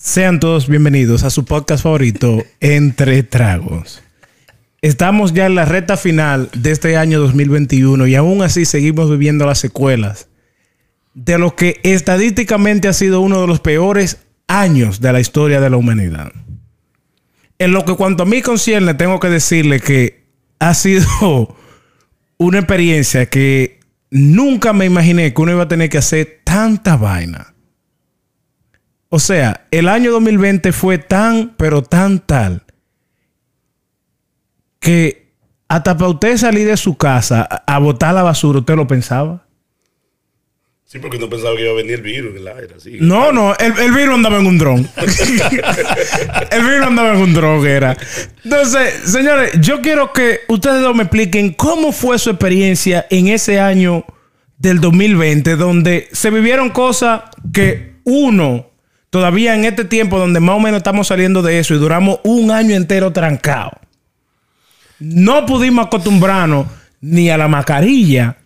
Sean todos bienvenidos a su podcast favorito, Entre Tragos. Estamos ya en la recta final de este año 2021 y aún así seguimos viviendo las secuelas de lo que estadísticamente ha sido uno de los peores años de la historia de la humanidad. En lo que cuanto a mí concierne, tengo que decirle que ha sido una experiencia que nunca me imaginé que uno iba a tener que hacer tanta vaina. O sea, el año 2020 fue tan, pero tan tal, que hasta para usted salir de su casa a, a botar la basura, ¿usted lo pensaba? Sí, porque no pensaba que iba a venir el virus en el aire. Así. No, no, el, el virus andaba en un dron. el virus andaba en un dron, era. Entonces, señores, yo quiero que ustedes dos me expliquen cómo fue su experiencia en ese año del 2020, donde se vivieron cosas que uno, todavía en este tiempo donde más o menos estamos saliendo de eso y duramos un año entero trancado, no pudimos acostumbrarnos ni a la mascarilla,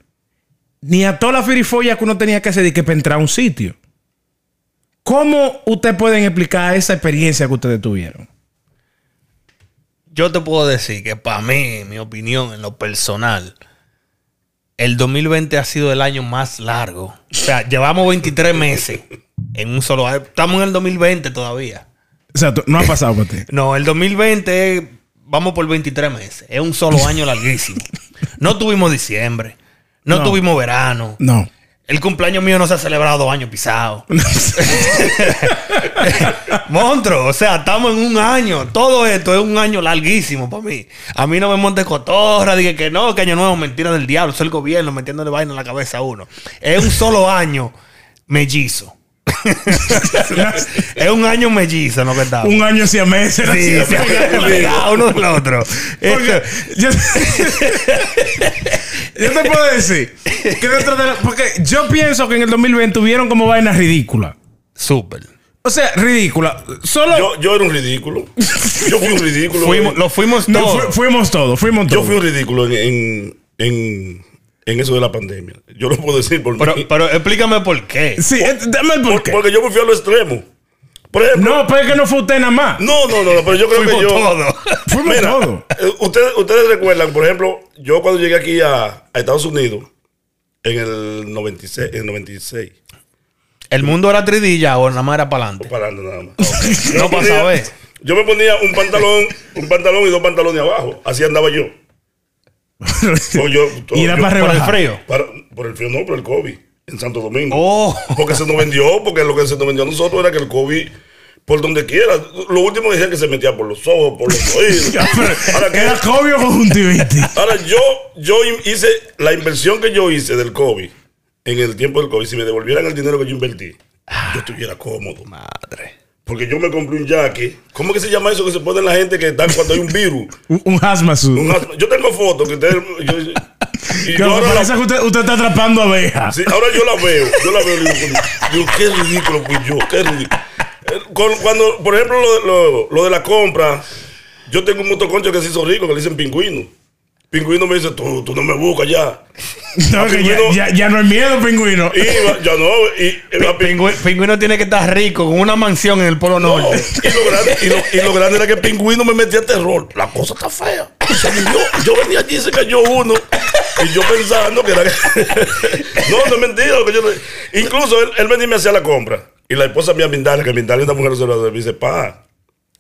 ni a toda la firifolla que uno tenía que hacer que para entrar a un sitio. ¿Cómo ustedes pueden explicar esa experiencia que ustedes tuvieron? Yo te puedo decir que para mí, mi opinión, en lo personal, el 2020 ha sido el año más largo. O sea, llevamos 23 meses en un solo año. Estamos en el 2020 todavía. O sea, no ha pasado para ti. No, el 2020 es- vamos por 23 meses. Es un solo año larguísimo. No tuvimos diciembre. No, No. tuvimos verano. No. El cumpleaños mío no se ha celebrado dos años pisados. Monstruo, o sea, estamos en un año. Todo esto es un año larguísimo para mí. A mí no me monte cotorra, dije que no, que año nuevo, mentira del diablo, es el gobierno metiéndole vaina en la cabeza a uno. Es un solo año mellizo. es un año mellizo lo que estamos. Un año hacia meses. Sí, se pegado uno del otro. Porque yo, yo te puedo decir que dentro de la- porque yo pienso que en el 2020 tuvieron como vainas ridículas. Súper. O sea, ridícula. Solo Yo, yo era un ridículo. Yo fui un ridículo. Fuimos, lo fuimos No, todos. fu- fuimos todos, fuimos Yo fui un ridículo en, en, en, en eso de la pandemia. Yo lo puedo decir por Pero, mí. pero explícame por qué. Sí, eh, dame el Por- porqué. porque yo me fui a lo extremo. Por ejemplo. No, pero es que no fue usted nada más. No, no, no, pero yo creo Fuimos que yo. Fuimos Mira, todos. eh, ustedes, ustedes recuerdan, por ejemplo, yo cuando llegué aquí a, a Estados Unidos en el 96, en el 96, ¿El mundo era tridilla o nada más era para adelante? parando nada más. No me pasa a ver. Yo me ponía un pantalón, un pantalón y dos pantalones abajo. Así andaba yo. O yo- y era yo- para Por el frío. para- por el frío, no, por el COVID en Santo Domingo. Oh. Porque se nos vendió, porque lo que se nos vendió a nosotros era que el COVID, por donde quiera, lo último decía que se metía por los ojos, por los oídos. Ahora, que- Era COVID o conjuntivitis. ahora, yo, yo hice la inversión que yo hice del COVID en el tiempo del COVID. Si me devolvieran el dinero que yo invertí, yo estuviera cómodo. Madre. Porque yo me compré un jaque. ¿Cómo que se llama eso que se pone la gente que está cuando hay un virus? Un, un yo tengo fotos que ustedes. yo- y Que yo ahora, parece la, que usted, usted está atrapando abejas. sí, ahora yo la veo. Yo la veo y digo, digo, qué ridículo fui yo. Qué ridículo. Eh, cuando, por ejemplo, lo, lo- lo de la compra, yo tengo un motoconcho que se hizo rico, que le dicen pingüino. Pingüino me dice, tú, tú no me buscas ya. No, que ya, pingüino- ya, ya no hay miedo, pingüino. Y ya no. Y, y va- Pingüino, pingüino tiene que estar rico con una mansión en el Polo No, Norte. y, lo grande, y, lo, y lo grande era que el pingüino me metía terror. La cosa está fea. Y se murió. Yo venía allí y se cayó uno. Y yo pensando que era. no, no es mentira. lo que yo le- Incluso él, él venía y me hacía la compra. Y la esposa mía, Mindale, que Mindale es una mujer observadora, me dice, pa,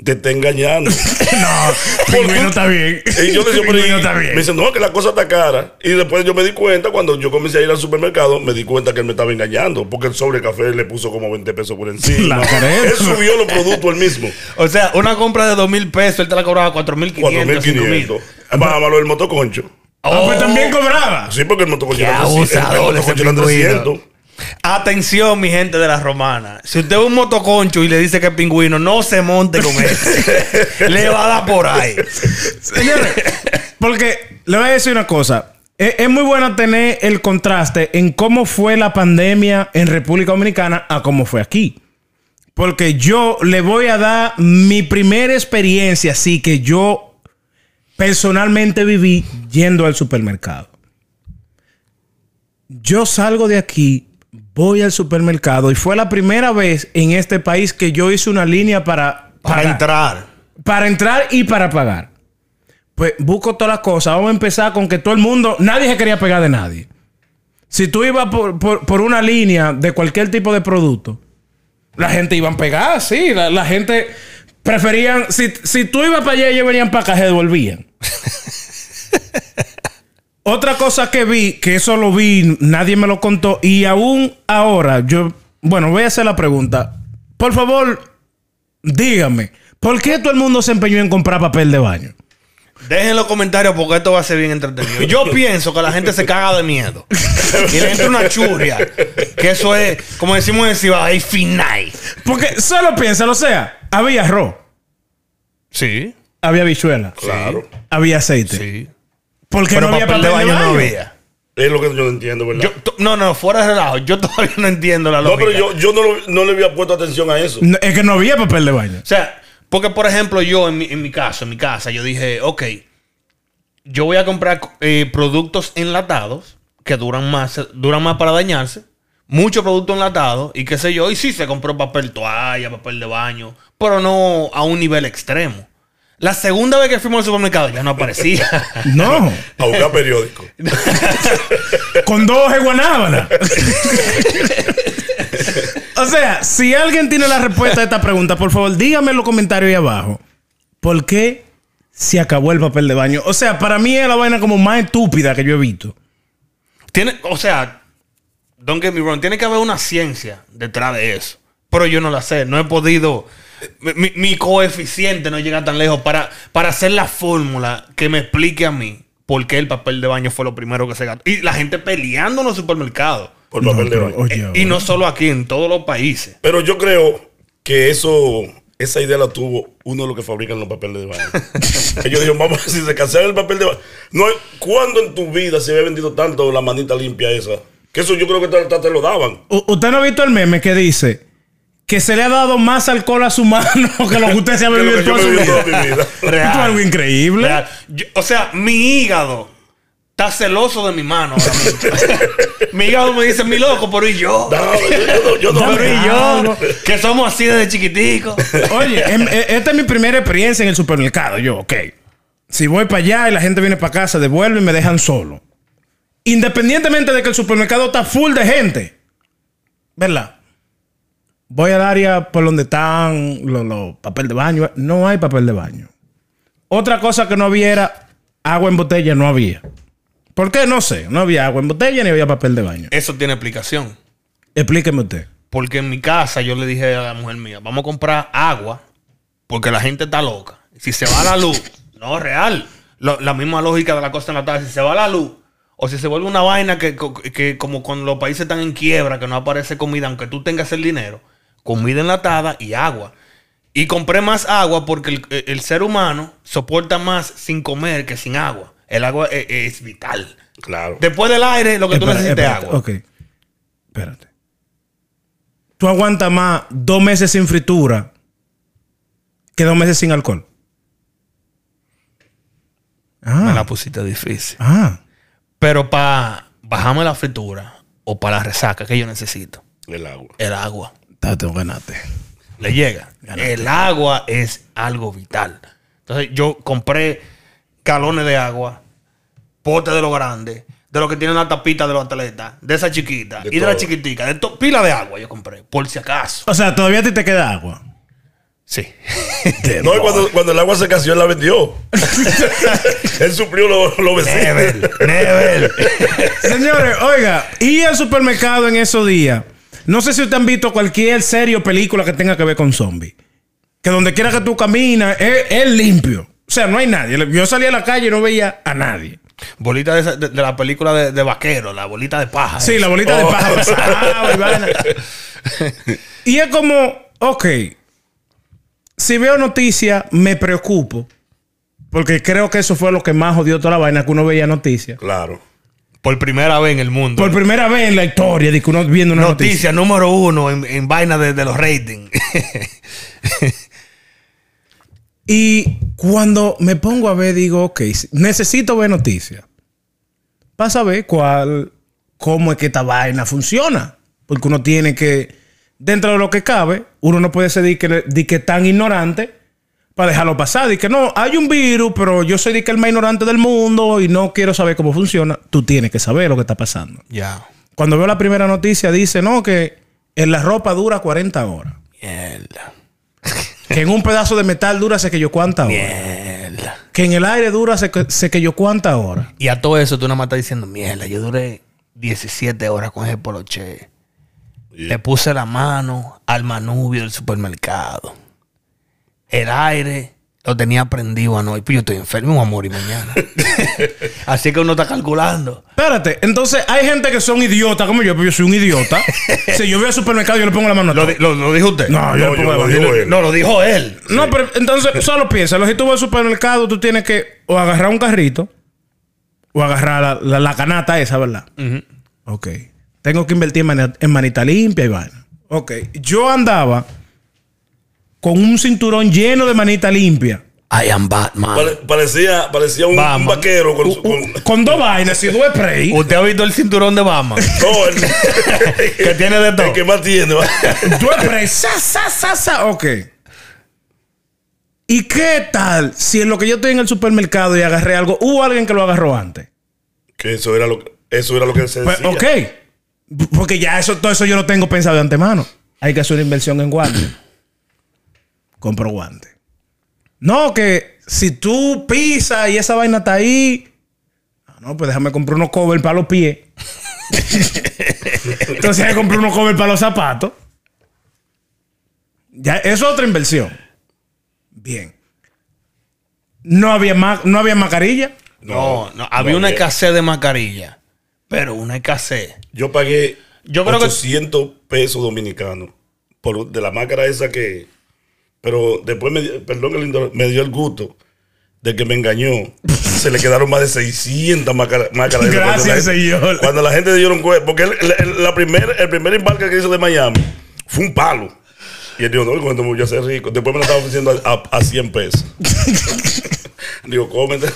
te está engañando. No, pingüino está bien. Y yo le decía, pero está me bien. dice, no, que la cosa está cara. Y después yo me di cuenta, cuando yo comencé a ir al supermercado, me di cuenta que él me estaba engañando. Porque el sobre café le puso como 20 pesos por encima. La él subió los productos él mismo. O sea, una compra de dos mil pesos, él te la cobraba cuatro mil quinientos, cinco mil. 4.500. Más malo el motoconcho. Ah, pues también cobraba. Sí, porque el motoconcho era 300, el motoconcho era pingüino. 300. Atención, mi gente de la romana. Si usted ve un motoconcho y le dice que es pingüino, no se monte con él. le va a dar por ahí. Señores, porque le voy a decir una cosa. Es, es muy bueno tener el contraste en cómo fue la pandemia en República Dominicana a cómo fue aquí. Porque yo le voy a dar mi primera experiencia, así que yo personalmente viví yendo al supermercado. Yo salgo de aquí, voy al supermercado y fue la primera vez en este país que yo hice una línea para, Para pagar. entrar. Para entrar y para pagar. Pues busco todas las cosas. Vamos a empezar con que todo el mundo, nadie se quería pegar de nadie. Si tú ibas por, por- por una línea de cualquier tipo de producto, la gente iba a pegar, sí. La, la gente preferían, si, si tú ibas para allá, ellos venían para acá, se devolvían. Otra cosa que vi, que eso lo vi, nadie me lo contó, y aún ahora, yo, bueno, voy a hacer la pregunta. Por favor, dígame, ¿por qué todo el mundo se empeñó en comprar papel de baño? Dejen en los comentarios porque esto va a ser bien entretenido. Yo pienso que la gente se caga de miedo. Y le entra una churria. Que eso es, como decimos en Ciudad, ahí final. Porque solo piénsalo, o sea, había arroz, Sí, había bichuela, Claro. había aceite. sí. ¿Por qué Pero no había papel de baño no había. Es lo que yo no entiendo, ¿verdad? Yo, no, no, fuera de relajo. Yo todavía no entiendo la no, lógica. pero yo, yo no, lo- no le había puesto atención a eso. No, es que no había papel de baño. O sea, porque por ejemplo, yo en mi, en mi caso, en mi casa, yo dije, ok, yo voy a comprar eh, productos enlatados que duran más, duran más para dañarse. Muchos productos enlatados y qué sé yo. Y sí se compró papel toalla, papel de baño, pero no a un nivel extremo. La segunda vez que fuimos al supermercado ya no aparecía. No, A buscar periódico. con dos guanábana. o sea, si alguien tiene la respuesta a esta pregunta, por favor, dígame en los comentarios ahí abajo. ¿Por qué se acabó el papel de baño? O sea, para mí es la vaina como más estúpida que yo he visto. Tiene, o sea, don't get me wrong, tiene que haber una ciencia detrás de eso. Pero yo no la sé, no he podido. Mi, coeficiente no llega tan lejos para, para hacer la fórmula que me explique a mí por qué el papel de baño fue lo primero que se gastó. Y la gente peleando en los supermercados. Por papel No, de baño. oye, y no solo aquí, en todos los países. Pero yo creo que eso, esa idea la tuvo uno de los que fabrican los papeles de baño. Ellos dijeron, vamos a ver si se cancela el papel de baño. No, ¿Cuándo en tu vida se había vendido tanto la manita limpia esa? Que eso yo creo que te, te lo daban. U- ¿Usted no ha visto el meme que dice que se le ha dado más alcohol a su mano que lo que usted se ha bebido yo toda su vida? Real. Esto es algo increíble. Real. Yo- o sea, mi hígado está celoso de mi mano. ahora mismo. mi hígado me dice, mi loco, pero y yo. No, yo, yo no- yo no Pero y yo, que somos así desde chiquitico. Oye, em- e- esta es mi primera experiencia en el supermercado. Yo, ok. Si voy para allá y la gente viene para acá, se devuelve y me dejan solo. Independientemente de que el supermercado está full de gente. ¿Verdad? Voy al área por donde están los, los papel de baño. No hay papel de baño. Otra cosa que no había era agua en botella. No había. ¿Por qué? No sé. No había agua en botella ni había papel de baño. Eso tiene explicación. Explíqueme usted. Porque en mi casa yo le dije a la mujer mía, vamos a comprar agua porque la gente está loca. Si se va la luz, no real. Lo- la misma lógica de la costa natal, si se va la luz o si se vuelve una vaina que, que como cuando los países están en quiebra, que no aparece comida, aunque tú tengas el dinero, comida enlatada y agua. Y compré más agua porque el, el ser humano soporta más sin comer que sin agua. El agua es, es vital. Claro. Después del aire, lo que tú necesitas es agua. Ok. Espérate. Tú aguantas más dos meses sin fritura que dos meses sin alcohol. Me Ah. la pusiste difícil. Ah. Pero para bajarme la fritura o para la resaca que yo necesito, El agua. el agua. Date un ganate. Le llega. El agua es algo vital. Entonces yo compré galones de agua, potes de lo grande, de lo que tienen la tapita de los atletas, de esa chiquita De y de la chiquitica, de pila de agua yo compré, por si acaso. O sea, todavía a ti te queda agua. Sí. No, y cuando, cuando el agua se casió, él la vendió. él suplió los lo vecinos. Never, never. Señores, oiga, y al supermercado en esos días. No sé si ustedes han visto cualquier serie o película que tenga que ver con zombies. Que donde quiera que tú caminas, es, es limpio. O sea, no hay nadie. Yo salí a la calle y no veía a nadie. Bolita de, esa- de- de la película de, de vaquero, la bolita de paja. Sí, esa. la bolita de Oh. Ah, y es como, ok, si veo noticias, me preocupo. Porque creo que eso fue lo que más jodió toda la vaina, que uno veía noticias. Claro. Por primera vez en el mundo. Por primera vez en la historia de que uno viendo una noticia. Noticia número uno en, en vaina de, de los ratings. Y cuando me pongo a ver, digo, ok, necesito ver noticias. Para saber cuál, cómo es que esta vaina funciona. Porque uno tiene que, dentro de lo que cabe, uno no puede ser de que, de que tan ignorante para dejarlo pasar. Y que no, hay un virus, pero yo soy de que el más ignorante del mundo y no quiero saber cómo funciona. Tú tienes que saber lo que está pasando. Ya. Cuando veo la primera noticia, dice, no, que en la ropa dura 40 horas. Mierda. Que en un pedazo de metal dura sé que yo cuántas horas. Mierda. Que en el aire dura sé que, sé que yo cuántas horas. Y a todo eso tú nada más estás diciendo, mierda, yo duré 17 horas con ese poloche. Le puse la mano al manubio del supermercado. El aire lo tenía prendido anoche. Pues yo estoy enfermo, voy a morir mañana. Así que uno está calculando. Espérate, entonces hay gente que son idiotas como yo, pero yo soy un idiota. si yo voy al supermercado, yo le pongo la mano a todo. lo, dijo usted? No, yo No, le pongo yo la lo mano. digo él. No, lo dijo él. No, pero entonces solo piénsalo. Si tú vas al supermercado, tú tienes que o agarrar un carrito o agarrar la, la- la canasta esa, ¿verdad? Ok. Tengo que invertir en, mani- en manita limpia y vaina. Ok. Yo andaba con un cinturón lleno de manita limpia. I am Batman. Pare- parecía, parecía un, vaquero con, su- con- Con dos vainas y dos spray. ¿Usted ha visto el cinturón de Batman? No, el, que tiene de todo. el que más tiene. Dos spray. Sa, sa, sa, sa. Ok. ¿Y qué tal si en lo que yo estoy en el supermercado y agarré algo, hubo alguien que lo agarró antes? que eso era lo, eso era lo que se Pues, decía. ok. Porque ya eso, todo eso yo lo tengo pensado de antemano. Hay que hacer una inversión en guantes. Compro guantes. No, que si tú pisas y esa vaina está ahí. ah, No, pues déjame comprar unos covers para los pies. Entonces hay que comprar unos covers para los zapatos. Ya, eso es otra inversión. Bien. No había, ma- no había mascarilla. No, no, había una escasez de mascarilla. Pero una escasez. Yo pagué Yo creo que- 800 pesos dominicanos por de la máscara esa que. Pero después, me, perdón, el me dio el gusto de que me engañó. Se le quedaron más de 600 máscaras. Gracias, señor. Cuando la gente dieron cuenta, porque el, el- el- la primer, el primer embarque que hizo de Miami fue un palo. Y él dijo, no, cuando me voy a hacer rico. Después me lo estaba ofreciendo a, a- a 100 pesos. Digo, cómete.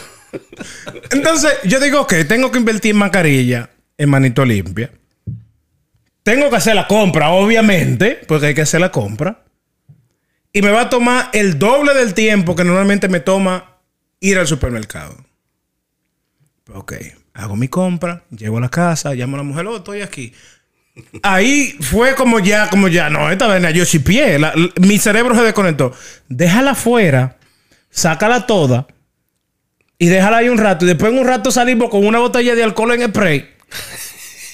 Entonces, yo digo, ok, tengo que invertir en mascarilla, en manito limpia. Tengo que hacer la compra, obviamente, porque hay que hacer la compra. Y me va a tomar el doble del tiempo que normalmente me toma ir al supermercado. Ok, hago mi compra, llego a la casa, llamo a la mujer, oh, estoy aquí. Ahí fue como ya, como ya, no, esta vaina yo sí pie, mi cerebro se desconectó. Déjala fuera, sácala toda y déjala ahí un rato. Y después en un rato salimos con una botella de alcohol en spray.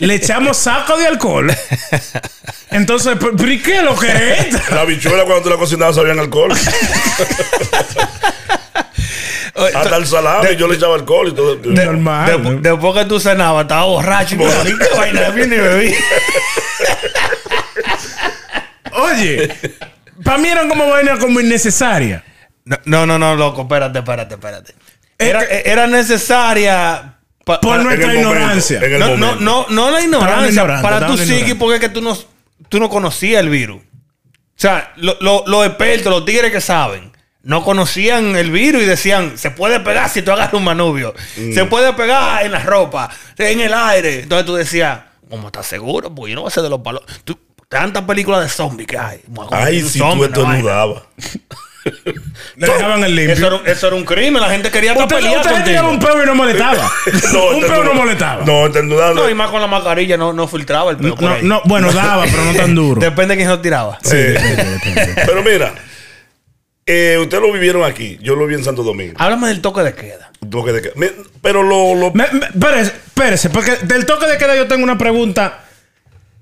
Le echamos saco de alcohol. Entonces, ¿pero pero y qué es lo que es? La bichuela cuando tú la cocinabas sabían alcohol. Hasta el salame yo le echaba alcohol y todo. De- Normal, de- ¿no? Después que tú cenabas, estaba borracho. y me ¿Qué vaina? Vine y bebí. Oye, para mí eran como vainas como innecesarias. No, no, no, no, loco, espérate, espérate, espérate. Es Era, era necesaria pa- Por para- nuestra en el momento, ignorancia. no, no, no, no la ignorancia. Para tu ignorantes. porque es que tú no, tú no conocías el virus. O sea, lo- lo- los expertos, los tigres que saben, no conocían el virus y decían, se puede pegar si tú agarras un manubio. Mm. Se puede pegar en la ropa, en el aire. Entonces tú decías, ¿cómo estás seguro? Porque yo no voy a ser de los palos. Tantas películas de zombies que hay. Ay, si tú. Le dejaban el limpio. Eso era, eso era un crimen, la gente quería Usted, pelear usted tiraba un peo y no molestaba. un peo no molestaba. No, estornudando. No, y más con la mascarilla no, no filtraba el pelo por No, ahí. no, bueno, daba, pero no tan duro. Depende de quién se lo tiraba. Eh, Pero mira, eh, ustedes lo vivieron aquí. Yo lo vi en Santo Domingo. Háblame del toque de queda. Toque de queda. Me- Pero lo, lo- Me- me- espérese, espérese, porque del toque de queda yo tengo una pregunta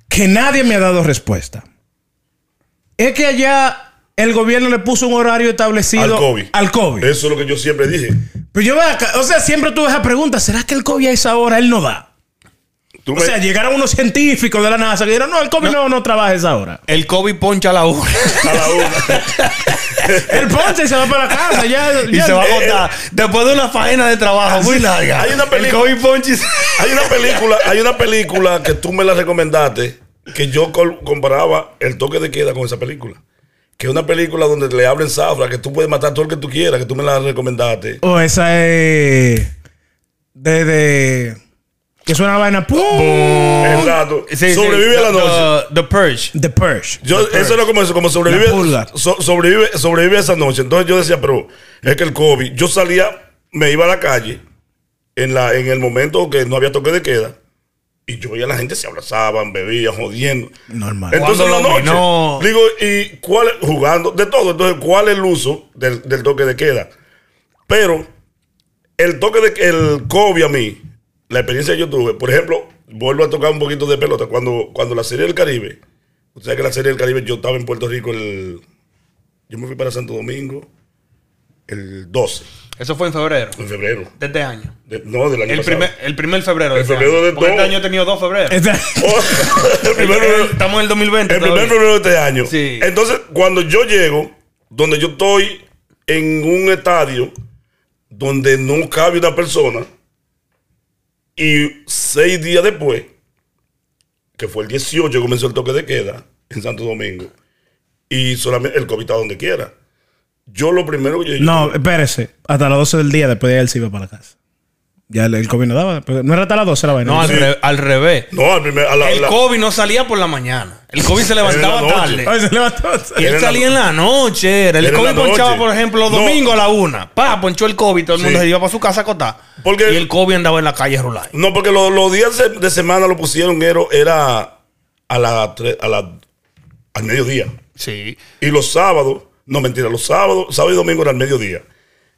que nadie me ha dado respuesta. Es que allá el gobierno le puso un horario establecido al COVID. al COVID. Eso es lo que yo siempre dije. Pero yo veo acá, o sea, siempre tuve esa pregunta, ¿será que el COVID a esa hora él no da? Tú O me- sea, llegaron unos científicos de la NASA que dijeron, no, el COVID no, no, trabaja a esa hora. El COVID poncha a la una. a la una. El ponche y se va para la casa, ya. y ya- se va a eh, agotar. Después de una faena de trabajo muy larga. Hay una El película- COVID poncha y se- Hay una película, hay una película que tú me la recomendaste que yo comparaba el toque de queda con esa película. Que es una película donde le hablan zafra, que tú puedes matar todo el que tú quieras, que tú me la recomendaste. O esa es. De. de Que suena la vaina. ¡pum! Exacto. Sí, sí, sobrevive a la the- noche. The, the Purge. The Purge. Yo, eso era como eso, como sobrevive, so- sobrevive, sobrevive esa noche. Entonces yo decía, pero es que el COVID, yo salía, me iba a la calle en, la, en el momento que no había toque de queda y yo veía a la gente se abrazaban, bebían, jodiendo. Normal. Entonces en la noche, dominó. digo, ¿y cuál es, jugando? De todo. Entonces, ¿cuál es el uso del, del toque de queda? Pero el toque de el COVID a mí, la experiencia que yo tuve, por ejemplo, vuelvo a tocar un poquito de pelota. Cuando, cuando la Serie del Caribe, usted sabe que la Serie del Caribe, yo estaba en Puerto Rico el. Yo me fui para Santo Domingo el 12 Eso fue en febrero. de febrero. De este año. De- no, del año El pasado. primer, el primer febrero. de El este febrero de Porque este todo. año he tenido dos febreros. El Estamos en el 2020. El primer febrero de este año. Sí. Entonces, cuando yo llego, donde yo estoy en un estadio donde no cabe una persona, y seis días después, que fue el 18, comenzó el toque de queda en Santo Domingo, y solamente el COVID está donde quiera. Yo lo primero que yo No, espérese. Hasta las 12 del día después de él se iba para la casa. Ya el, el COVID no daba. No era hasta las 12 la vaina. No, al, re- al revés. No, al primer, a la, El la- COVID no salía por la mañana. El COVID se levantaba tarde. Ay, se levantó. Y Era él salía en la noche. Era. El Era COVID ponchaba, por ejemplo, los No. domingos a la una. Pa, ponchó el COVID. Todo el mundo Sí. se iba para su casa a acotar. Porque- y el COVID andaba en la calle rular. No, porque los, los días de, semana lo pusieron era, era a la, tre- a la al mediodía. Sí. Y los sábados, no mentira, los sábados, sábado y domingo era al mediodía.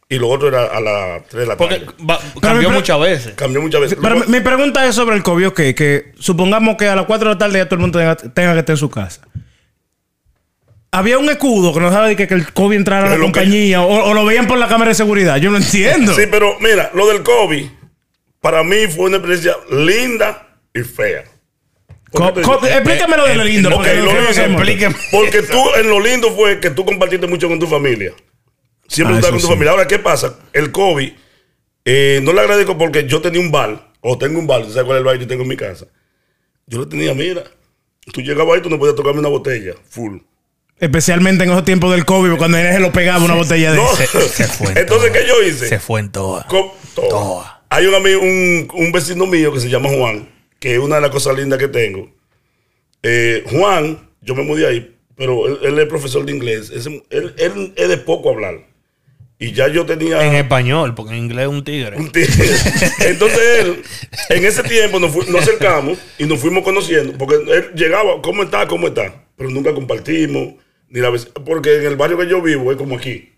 Y lo otro era a las 3 de la Porque tarde. va- cambió pero- muchas veces. Cambió muchas veces. Pero mi- mi pregunta es sobre el COVID, ok, que supongamos que a las 4 de la tarde ya todo el mundo tenga, tenga que estar en su casa. Había un escudo que nos daba de que, que el COVID entrara a la Pero lo que- compañía o, o lo veían por la cámara de seguridad. Yo no entiendo. Sí, pero mira, lo del COVID, para mí fue una experiencia linda y fea. Explícame lo de lo lindo. Ok, porque lo lindo. Porque tú, en lo lindo fue que tú compartiste mucho con tu familia. Siempre Ah, estás con tu sí. familia. Ahora, ¿qué pasa? El COVID, eh, no le agradezco porque yo tenía un bar, o tengo un bar, ¿tú ¿sabes cuál es el bar que yo tengo en mi casa? Yo lo tenía, mira, tú llegabas ahí, tú no podías tocarme una botella, full. Especialmente en esos tiempos del COVID, cuando nadie se lo pegaba una botella de No. ese. Se fue en Entonces. ¿qué yo hice? Se fue en todo. Toa. Hay un, amigo, un, un vecino mío que se llama Juan, que es una de las cosas lindas que tengo. Eh, Juan, yo me mudé ahí, pero él, él es profesor de inglés. Es- él, él es de poco hablar. Y ya yo tenía... En español, porque en inglés es un tigre. un tigre. Entonces él, en ese tiempo nos, fu- nos acercamos y nos fuimos conociendo, porque él llegaba, ¿cómo está? ¿Cómo está? Pero nunca compartimos, ni la vez, porque en el barrio que yo vivo es como aquí.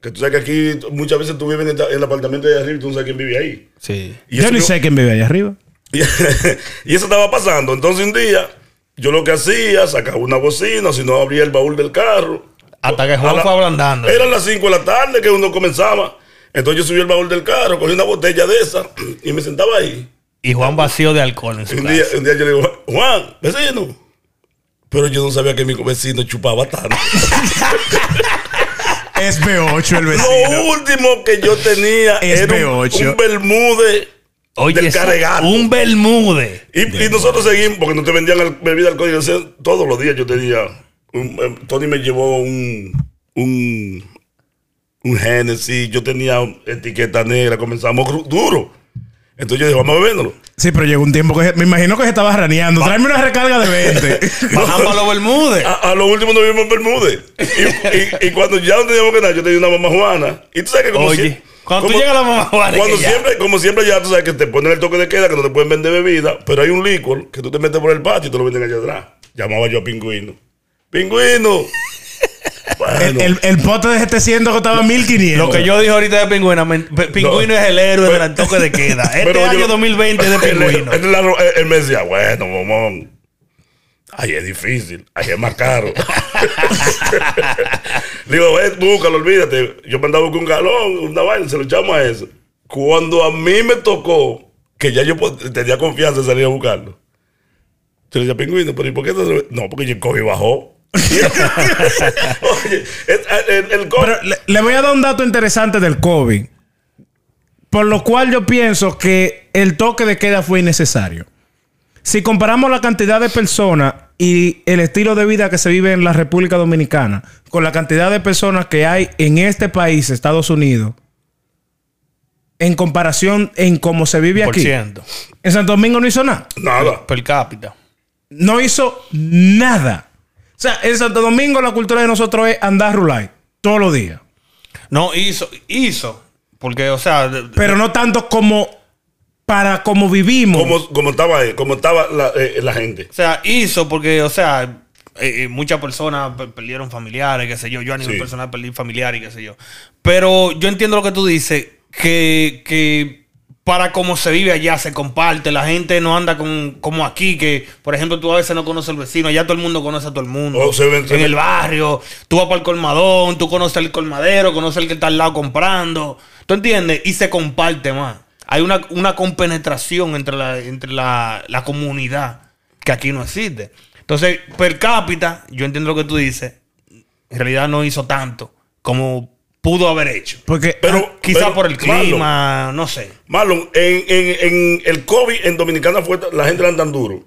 Que tú sabes que aquí muchas veces tú vives en el, en el apartamento de arriba y tú no sabes quién vive ahí. Sí. Y Yo ni yo- sé quién vive allá arriba. Y, y eso estaba pasando. Entonces un día, yo lo que hacía, sacaba una bocina, si no abría el baúl del carro. Hasta que Juan la- fue ablandando. Eran las 5 de la tarde que uno comenzaba. Entonces yo subí el baúl del carro, cogí una botella de esa y me sentaba ahí. Y Juan vacío de alcohol en su un día, casa. un día yo le digo, Juan, vecino. Pero yo no sabía que mi vecino chupaba tanto. Es B8 el Lo último que yo tenía Es era un, B8. un Bermude Oye, un Bermude. Y, y nosotros seguimos, porque no te vendían al- bebida alcohólica. Todos los días yo tenía. un- eh, Tony me llevó un. Un. Un Genesis. Yo tenía etiqueta negra. Comenzamos duro. Entonces yo dije, vamos a beberlo. Sí, pero llegó un tiempo que me imagino que se estaba raneando. Tráeme una recarga de 20. Bajamos a los Bermudes. A, a lo último nos vimos en Bermúdez. Y, y- y cuando ya no teníamos que nada, yo tenía una mamá Juana. Y tú sabes que como Oye, si- cuando tú como- llegas a la mamá Juana, Cuando ya- siempre, como siempre ya tú sabes que te ponen el toque de queda, que no te pueden vender bebida, pero hay un licor que tú te metes por el patio y te lo venden allá atrás. Llamaba yo a Pingüino. ¡Pingüino! Bueno, el, el, el pote de 700 costaba 1500. Lo que yo dije ahorita de Pingüino, Pingüino es el héroe del toque de queda. Este pero yo- año 2020 es de Pingüino. él- él- él me decía, bueno, mamón. Ay, es difícil. Ay, es más caro. Digo, búscalo, olvídate. Yo mandaba a buscar un galón, una vaina, se lo echamos a eso. Cuando a mí me tocó, que ya yo tenía confianza en salir a buscarlo. Yo le decía, pingüino, pero ¿y por qué se- No, porque el COVID bajó. Oye. Pero le voy a dar un dato interesante del COVID. Por lo cual yo pienso que el toque de queda fue innecesario. Si comparamos la cantidad de personas y el estilo de vida que se vive en la República Dominicana con la cantidad de personas que hay en este país, Estados Unidos, en comparación en cómo se vive aquí. ciento. En Santo Domingo no hizo nada. Nada. Per cápita. No hizo nada. O sea, en Santo Domingo la cultura de nosotros es andar rulay todos los días. No, hizo, hizo. Porque, o sea, Pero no tanto como para como vivimos. Como, como estaba como estaba la, eh, la gente. O sea, hizo porque, o sea, eh, eh, muchas personas pe- perdieron familiares, qué sé yo. Yo a nivel Sí. personal perdí familiares, qué sé yo. Pero yo entiendo lo que tú dices, que, que para cómo se vive allá se comparte. La gente no anda con, como aquí, que, por ejemplo, tú a veces no conoces al vecino. Allá todo el mundo conoce a todo el mundo. Oh, se ven- se en el barrio. Tú vas para el colmadón, tú conoces al colmadero, conoces al que está al lado comprando. ¿Tú entiendes? Y se comparte más. Hay una, una compenetración entre, la, entre la, la comunidad que aquí no existe. Entonces, per cápita, yo entiendo lo que tú dices. En realidad no hizo tanto como pudo haber hecho. Porque Pero, Quizá pero, por el Marlon, clima, no sé. Marlon, en, en, en el COVID en Dominicana fue la gente era tan duro.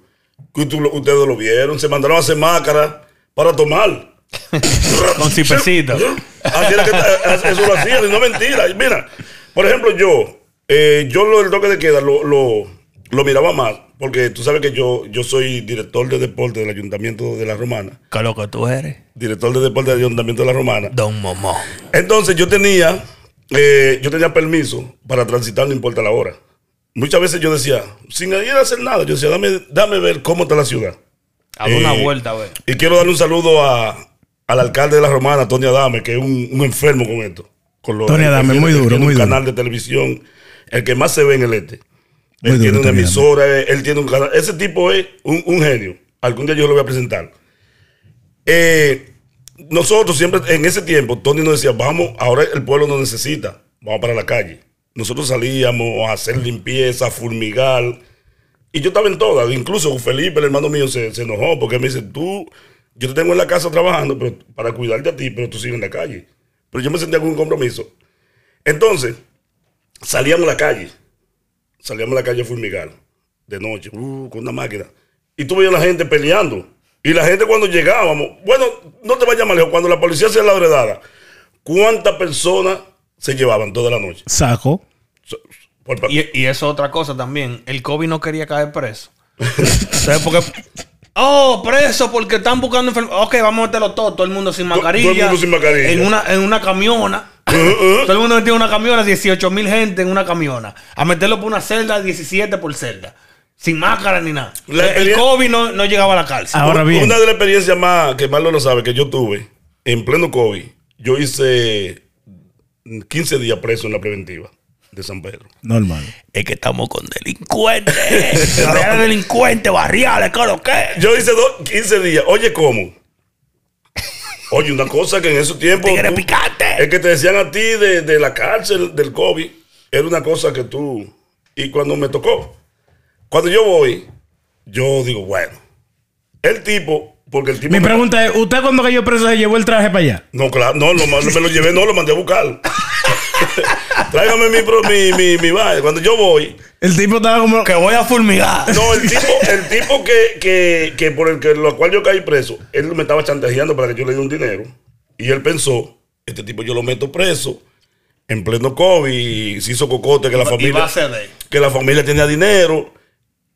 Que tú ustedes lo vieron, se mandaron a hacer máscaras para tomar. Con cipecito. Así era que ta- eso lo hacían, y no es mentira. Mira, por ejemplo, yo, eh, yo lo del toque de queda lo, lo, lo miraba más, porque tú sabes que yo, yo soy director de deporte del Ayuntamiento de la Romana. ¿Qué es lo que tú eres? Director de deporte del Ayuntamiento de la Romana. Don Momo. Entonces yo tenía, eh, yo tenía permiso para transitar, no importa la hora. Muchas veces yo decía, sin ir a hacer nada, yo decía, dame, dame ver cómo está la ciudad. A una vuelta, a ver. Y quiero darle un saludo a, al alcalde de la Romana, Tony Adame, que es un, un enfermo con esto. Con lo- Tony Adame, muy duro, muy un duro. canal de televisión, el que más se ve en el este. Él tiene una Tony emisora, él, él tiene un canal. Ese tipo es un, un genio. Algún día yo lo voy a presentar. Eh, nosotros siempre, en ese tiempo, Tony nos decía, vamos, ahora el pueblo nos necesita, vamos para la calle. Nosotros salíamos a hacer limpieza, a fulmigar. Y yo estaba en todas. Incluso Felipe, el hermano mío, se, se enojó porque me dice, tú, yo te tengo en la casa trabajando pero, para cuidarte a ti, pero tú sigues en la calle. Pero yo me sentía con un compromiso. Entonces, salíamos a la calle. Salíamos a la calle a fulmigar. De noche, uh, con una máquina. Y tú veías a la gente peleando. Y la gente cuando llegábamos, bueno, no te vayas más lejos, cuando la policía hacía la redada, ¿cuántas personas se llevaban toda la noche? saco. Por- Y, y eso es otra cosa también. El COVID no quería caer preso. Entonces, porque. Oh, preso porque están buscando enfermedades. Ok, vamos a meterlo todo. Todo el mundo sin todo el mascarilla. mundo sin mascarilla. En una, en una camiona. todo el mundo metido en una camiona. 18 mil gente en una camiona. A meterlo por una celda, 17 por celda. Sin máscara ni nada. La el COVID no, no llegaba a la cárcel. Ahora bien. Una de las experiencias más que Marlon lo sabe que yo tuve en pleno COVID, yo hice 15 días preso en la preventiva de San Pedro. Normal. Es que estamos con delincuentes. Delincuentes, barriales, ¿qué es lo que? Yo hice dos- 15 días. Oye, ¿cómo? Oye, una cosa que en esos tiempos. Tigre tú- picante. El que te decían a ti de, de la cárcel, del COVID, era una cosa que tú. Y cuando me tocó, cuando yo voy, yo digo, bueno, el tipo, porque el tipo. Mi me- pregunta es, ¿usted cuando cayó preso se llevó el traje para allá? No, claro, no, lo, me lo llevé, no, lo mandé a buscar. Tráigame mi, mi, mi, mi vaina. Cuando yo voy, El tipo estaba como... Que voy a fulmigar. no, el tipo, el tipo que, que, que por el que lo cual yo caí preso, él me estaba chantajeando para que yo le diera un dinero. Y él pensó, este tipo yo lo meto preso en pleno COVID y se hizo cocote que la familia a ceder. que la familia tenía dinero.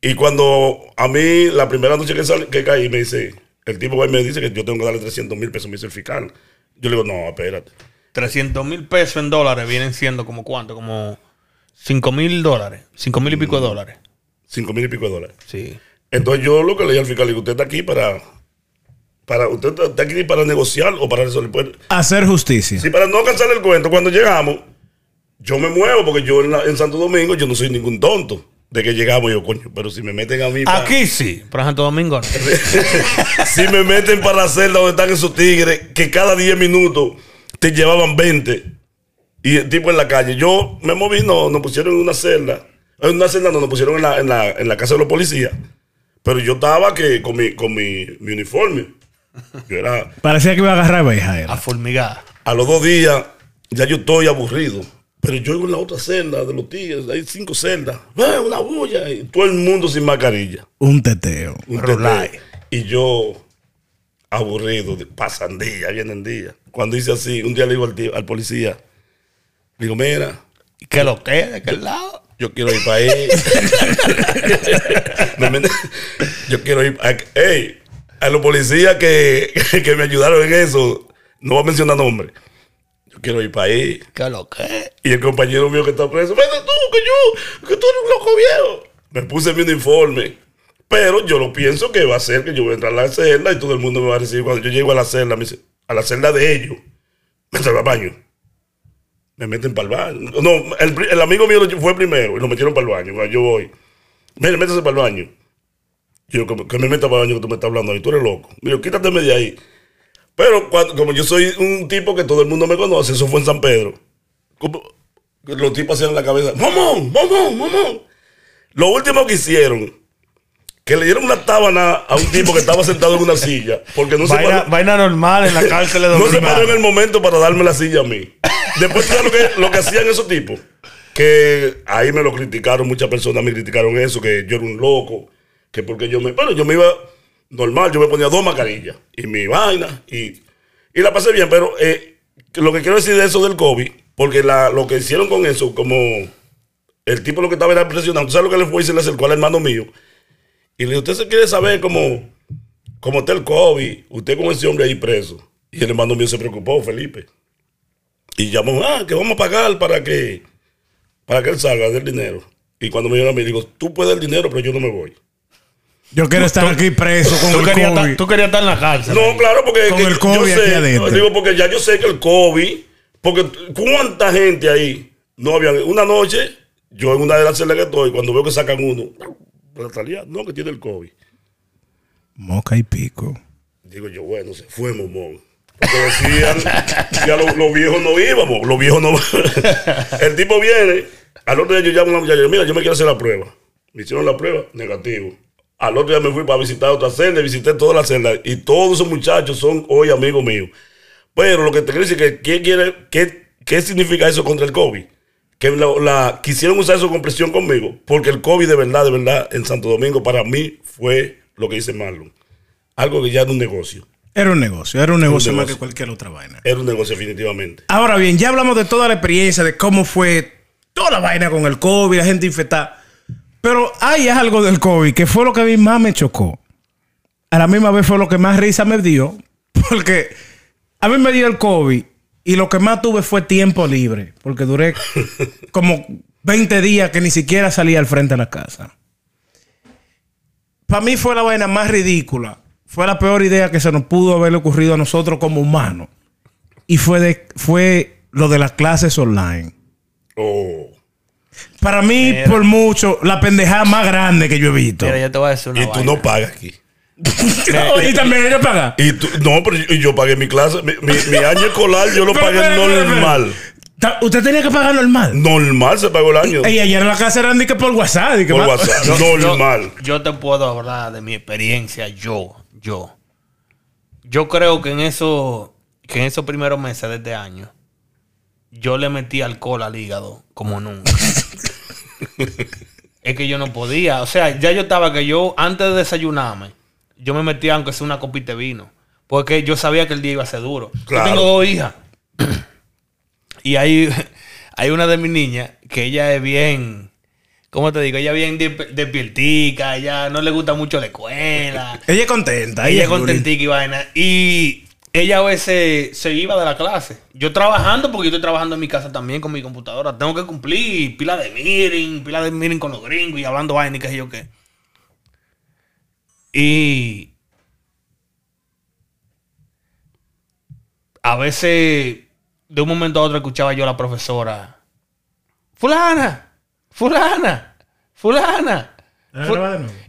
Y cuando a mí, la primera noche que, sal- que caí, me dice, el tipo va y me dice que yo tengo que darle 300 mil pesos, me dice el fiscal. Yo le digo, no, espérate. 300 mil pesos en dólares vienen siendo como cuánto, como 5 mil dólares, 5 mil y pico de dólares. 5 mil y pico de dólares. Sí. Entonces yo lo que le dije al fiscal, digo, usted está aquí para, para, usted está- está aquí para negociar o para resolver. Pues, Hacer justicia. Sí, para no cansar el cuento, cuando llegamos, yo me muevo porque yo en, la- en Santo Domingo yo no soy ningún tonto de que llegamos yo, coño, pero si me meten a mí pa- Aquí sí, pero en Santo Domingo no. si me meten para la celda donde están esos tigres que cada 10 minutos te llevaban 20 y el tipo en la calle, yo me moví, no, nos pusieron en una celda, en una celda no, nos pusieron en la, en la, en la casa de los policías, pero yo estaba que con mi, con mi, mi uniforme, yo era, Parecía que iba a agarrar. A era. fulmigar. a los dos días ya yo estoy aburrido. Pero yo iba en la otra celda de los tigres, hay cinco celdas, ¡Ah, una bulla, y todo el mundo sin mascarilla. Un teteo. Un Rulay. tete. Y yo, aburrido, de- pasan días, vienen días. Cuando hice así, un día le digo al, tío- al policía, le digo, mira, ¿Y qué lo que? ¿De qué lado? Yo quiero ir para ahí. Yo quiero ir. A, ey, a los policías que, que me ayudaron en eso, no voy a mencionar nombres. Quiero ir para ahí. ¿Qué lo que? Y el compañero mío que está preso, vete tú, que yo, que tú eres un loco viejo. Me puse mi uniforme. Pero yo lo pienso que va a ser que yo voy a entrar a la celda y todo el mundo me va a recibir. Cuando yo llego a la celda, me dice, a la celda de ellos, me al baño. Me meten para el baño. No, el, el amigo mío fue primero y lo metieron para el baño. Cuando yo voy, mire, métese para el baño. Yo, que, que me meta para el baño que tú me estás hablando ahí, tú eres loco. Mira, quítateme de ahí. Pero cuando- como yo soy un tipo que todo el mundo me conoce, eso fue en San Pedro. Como- los tipos hacían la cabeza, mamón, mamón, mamón. Lo último que hicieron, que le dieron una tábana a un tipo que estaba sentado en una silla, porque no se Vaina, paró, vaina normal en la cárcel de no se paró en el momento para darme la silla a mí. Después, ¿tú ¿sabes lo que, lo que hacían esos tipos? Que ahí me lo criticaron, muchas personas me criticaron eso, que yo era un loco, que porque yo me... Bueno, yo me iba normal, yo me ponía dos mascarillas y mi vaina y, y la pasé bien, pero eh, lo que quiero decir de eso del COVID, porque la, lo que hicieron con eso, como el tipo lo que estaba era impresionado, ¿tú sabes lo que le fue y se le acercó al hermano mío? Y le dijo, usted se quiere saber cómo, cómo está el COVID, usted con ese hombre ahí preso. Y el hermano mío se preocupó, Felipe. Y llamó, ah, que vamos a pagar para que, para que él salga del dinero. Y cuando me llega a mí, digo, tú puedes el dinero, pero yo no me voy. Yo quiero estar aquí preso con Tú el querías, COVID. estar, tú querías estar en la cárcel. No, claro, porque Con el COVID yo aquí sé, adentro. digo, porque ya yo sé que el COVID, porque cuánta gente ahí no había. Una noche, yo en una de las celdas que estoy, cuando veo que sacan uno, Natalia, no, que tiene el COVID. Moca y pico. Digo yo, bueno, se fue momón. Porque decían que a los, los viejos no íbamos, los viejos no. el tipo viene, al otro día yo llamo a una muchacha, mira, yo me quiero hacer la prueba. Me hicieron la prueba, negativo. Al otro día me fui para visitar otra celda, visité todas las celdas, y todos esos muchachos son hoy amigos míos. Pero lo que te quiero decir es que, ¿qué, quiere, qué, qué significa eso contra el COVID? Que la, la- quisieron usar eso con presión conmigo, porque el COVID de verdad, de verdad, en Santo Domingo para mí fue lo que dice Marlon. Algo que ya era un negocio. Era un negocio, era un negocio más negocio. que cualquier otra vaina. Era un negocio definitivamente. Ahora bien, ya hablamos de toda la experiencia, de cómo fue toda la vaina con el COVID, la gente infectada. Pero hay algo del COVID que fue lo que a mí más me chocó. A la misma vez fue lo que más risa me dio. Porque a mí me dio el COVID y lo que más tuve fue tiempo libre. Porque duré como 20 días que ni siquiera salía al frente de la casa. Para mí fue la vaina más ridícula. Fue la peor idea que se nos pudo haber ocurrido a nosotros como humanos. Y fue, de, fue lo de las clases online. Oh. Para mí, Mira. por mucho, la pendejada más grande que yo he visto. Mira, yo te voy a decir una Y tú vaina. no pagas aquí. y también ellos pagan. Y tú, no, pero yo, y yo pagué mi clase, mi, mi- mi año escolar yo lo Pero, pagué normal. Ta- Usted tenía que pagar normal. Normal se pagó el año. Y ayer en la casa eran de que por WhatsApp. que Por más- WhatsApp. Yo- normal. Yo, yo te puedo hablar de mi experiencia, yo, yo. Yo creo que en eso, que en esos primeros meses de este año, yo le metí alcohol al hígado como nunca. es que yo no podía. O sea, ya yo estaba que yo, antes de desayunarme, yo me metía aunque sea una copita de vino. Porque yo sabía que el día iba a ser duro. Claro. Yo tengo dos hijas. y hay, hay una de mis niñas que ella es bien... ¿Cómo te digo? Ella bien de- despiertica, ella no le gusta mucho la escuela. Ella es contenta. ella Ella es contentica y vaina. Y ella a veces se iba de la clase. Yo trabajando, porque yo estoy trabajando en mi casa también con mi computadora. Tengo que cumplir pila de meeting, pila de meeting con los gringos y hablando vaina y qué sé yo qué. Y a veces, de un momento a otro, escuchaba yo a la profesora. Fulana, fulana, fulana.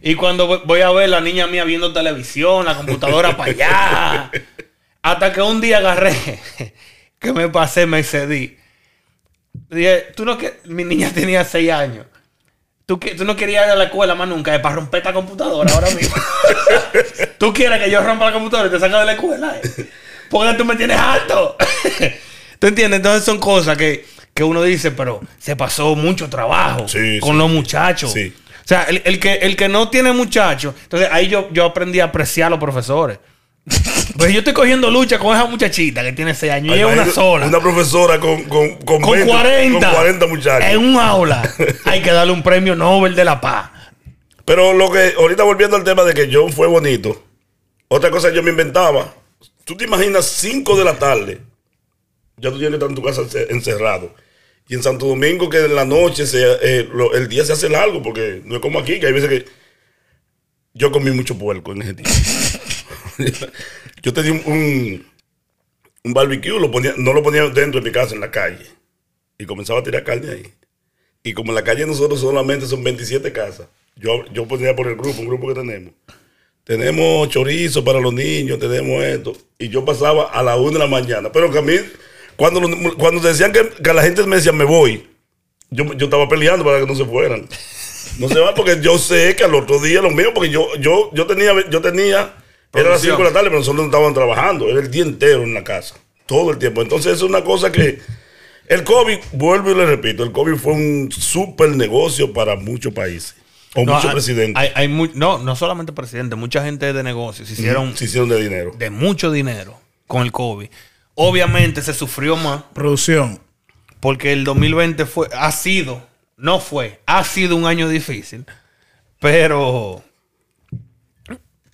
Y cuando voy- voy a ver la niña mía viendo televisión, la computadora para allá. Hasta que un día agarré, que me pasé, me excedí. Dije, tú no que mi niña tenía seis años. Tú, que- tú no querías ir a la escuela más nunca, es para romper esta computadora ahora mismo. tú quieres que yo rompa la computadora y te saque de la escuela. eh? Porque tú me tienes harto. ¿Tú entiendes? Entonces son cosas que, que uno dice, pero se pasó mucho trabajo Sí, con sí. los muchachos. Sí. O sea, el, el que, el que no tiene muchachos, entonces ahí yo, yo aprendí a apreciar a los profesores. Pues yo estoy cogiendo lucha con esa muchachita que tiene 6 años y es una sola. Una profesora con, con, con, con 20, 40. Con 40 muchachos. En un aula. Hay que darle un premio Nobel de la Paz. Pero lo que, ahorita volviendo al tema de que John fue bonito, otra cosa que yo me inventaba. Tú te imaginas 5 de la tarde, ya tú tienes que estar en tu casa ence- encerrado. Y en Santo Domingo, que en la noche se, eh, lo- el día se hace largo, porque no es como aquí, que hay veces que yo comí mucho puerco en ese tiempo. yo tenía un, un, barbecue, no lo ponía dentro de mi casa, en la calle. Y comenzaba a tirar carne ahí. Y como en la calle nosotros solamente son 27 casas, yo, yo ponía por el grupo, un grupo que tenemos. Tenemos chorizo para los niños, tenemos esto. Y yo pasaba a la una de la mañana. Pero que a mí, cuando, cuando decían que, que la gente me decía me voy, yo, yo estaba peleando para que no se fueran. No se van porque yo sé que al otro día lo mío, porque yo, yo, yo tenía, yo tenía, era las 5 de la tarde, pero nosotros no estábamos trabajando, era el día entero en la casa, todo el tiempo. Entonces es una cosa que el COVID, vuelvo y le repito, el COVID fue un super negocio para muchos países, o No, muchos presidentes, Hay, hay mu- no, no solamente presidentes, mucha gente de negocios se hicieron se hicieron de dinero. de mucho dinero con el COVID. Obviamente se sufrió más Producción. porque el 2020 fue, ha sido, no fue, ha sido un año difícil, pero,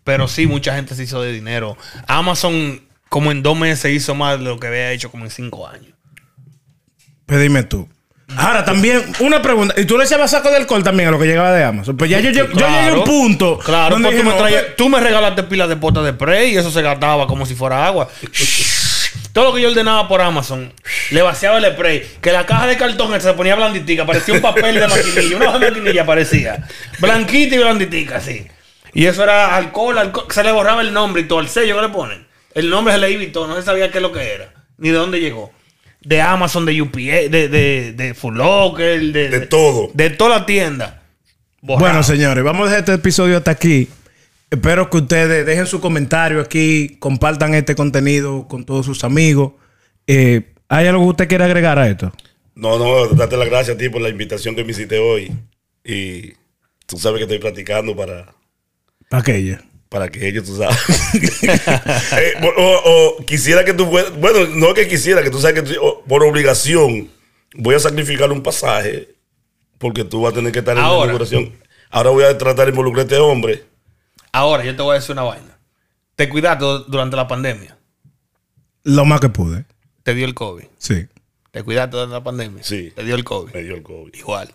pero sí, mucha gente se hizo de dinero. Amazon como en dos meses hizo más de lo que había hecho como en cinco años. Pues dime tú. Ahora también, una pregunta. ¿Y tú le echabas saco de alcohol también a lo que llegaba de Amazon? Pues ya yo, yo, yo llegué a un punto. Claro, donde tú, me no, traías- tú me regalaste pilas de potas de spray y eso se gastaba como si fuera agua. Todo lo que yo ordenaba por Amazon, le vaciaba el spray. Que la caja de cartón se ponía blanditica, parecía un papel de maquinilla. Una maquinilla parecía. Blanquita y blanditica, así. Y eso era alcohol, alcohol. Se le borraba el nombre y todo, el sello que le ponen. El nombre se le iba y todo. No se sabía qué es lo que era. Ni de dónde llegó. De Amazon, de UPA, de, de, de Full Locker, de, De todo. De toda la tienda. Borrado. Bueno, señores, vamos a dejar este episodio hasta aquí. Espero que ustedes dejen su comentario aquí, compartan este contenido con todos sus amigos. Eh, ¿Hay algo que usted quiera agregar a esto? No, no, date las gracias a ti por la invitación que me hiciste hoy. Y tú sabes que estoy practicando para, Para aquella. para que ellos, tú sabes. Eh, o, quisiera que tú fueras, bueno, no que quisiera, que tú sabes que tú- o- por obligación voy a sacrificar un pasaje porque tú vas a tener que estar en la inauguración. Ahora voy a tratar de involucrar a este hombre. Ahora, yo te voy a decir una vaina. Te cuidaste durante la pandemia. Lo más que pude. Te dio el COVID. Sí. Te cuidaste durante la pandemia. Sí. Te dio el COVID. Me dio el COVID. Igual.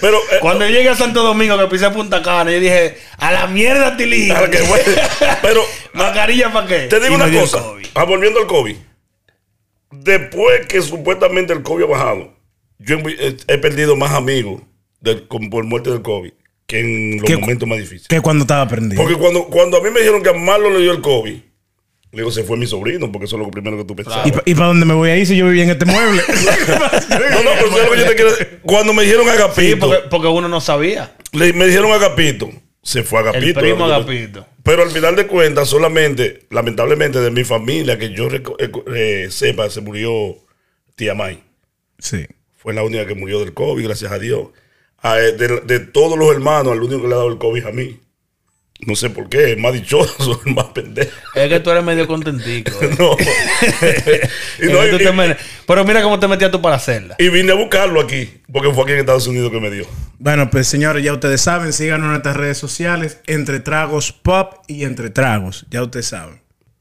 Pero, eh, Cuando yo llegué a Santo Domingo, que pisé Punta Cana, yo dije, a la mierda, Tilín. ah, pero ¿Mascarilla para qué? te digo Y una cosa. COVID. Ah, volviendo al COVID. Después que supuestamente el COVID ha bajado, yo he, he perdido más amigos del- con- por muerte del COVID que en los ¿Qué- momentos más difíciles. Que cuando estaba prendido. Porque cuando, cuando a mí me dijeron que a Marlo le dio el COVID, digo, se fue mi sobrino, porque eso es lo primero que tú pensabas. ¿Y, para dónde me voy a ir si yo vivía en este mueble? No, no, pero ¿sabes lo que yo te quiero decir? Cuando me dijeron Sí, Agapito, porque, porque uno no sabía. le- me dijeron Agapito, se fue Agapito. El primo Agapito. Pero al final de cuentas, solamente, lamentablemente, de mi familia, que yo eh, eh, sepa, se murió tía May. sí. Fue la única que murió del COVID, gracias a Dios. A, eh, de, de todos los hermanos, el único que le ha dado el COVID a mí. No sé por qué, el más dichoso, el más pendejo. Es que tú eres medio contentico. eh. No. y, y- Pero mira cómo te metías tú para hacerla. y vine a buscarlo aquí, porque fue aquí en Estados Unidos que me dio. Bueno, pues señores, ya ustedes saben, síganos en nuestras redes sociales, Entre Tragos Pop y Entre Tragos. Ya ustedes saben.